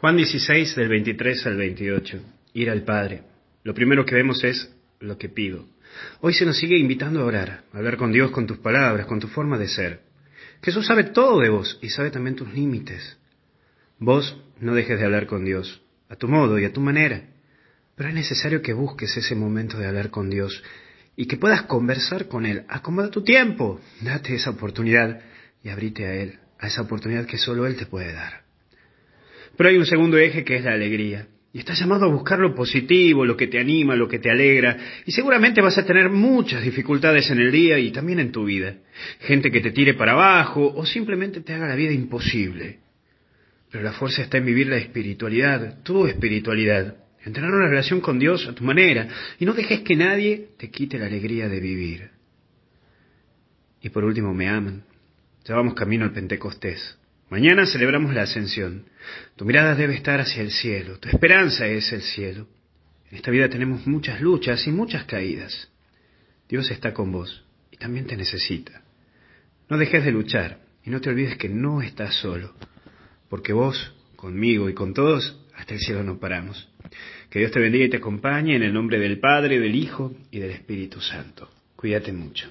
Juan 16 del 23 al 28. Ir al Padre. Lo primero que vemos es lo que pido. Hoy se nos sigue invitando a orar, a hablar con Dios con tus palabras, con tu forma de ser. Jesús sabe todo de vos y sabe también tus límites. Vos no dejes de hablar con Dios, a tu modo y a tu manera. Pero es necesario que busques ese momento de hablar con Dios y que puedas conversar con Él. Acomoda tu tiempo, date esa oportunidad y abrite a Él, a esa oportunidad que solo Él te puede dar. Pero hay un segundo eje que es la alegría. Y estás llamado a buscar lo positivo, lo que te anima, lo que te alegra. Y seguramente vas a tener muchas dificultades en el día y también en tu vida. Gente que te tire para abajo o simplemente te haga la vida imposible. Pero la fuerza está en vivir la espiritualidad, tu espiritualidad. En una relación con Dios a tu manera. Y no dejes que nadie te quite la alegría de vivir. Y por último, me aman. Ya vamos camino al Pentecostés. Mañana celebramos la ascensión. Tu mirada debe estar hacia el cielo, tu esperanza es el cielo. En esta vida tenemos muchas luchas y muchas caídas. Dios está con vos y también te necesita. No dejes de luchar y no te olvides que no estás solo, porque vos, conmigo y con todos, hasta el cielo no paramos. Que Dios te bendiga y te acompañe en el nombre del Padre, del Hijo y del Espíritu Santo. Cuídate mucho.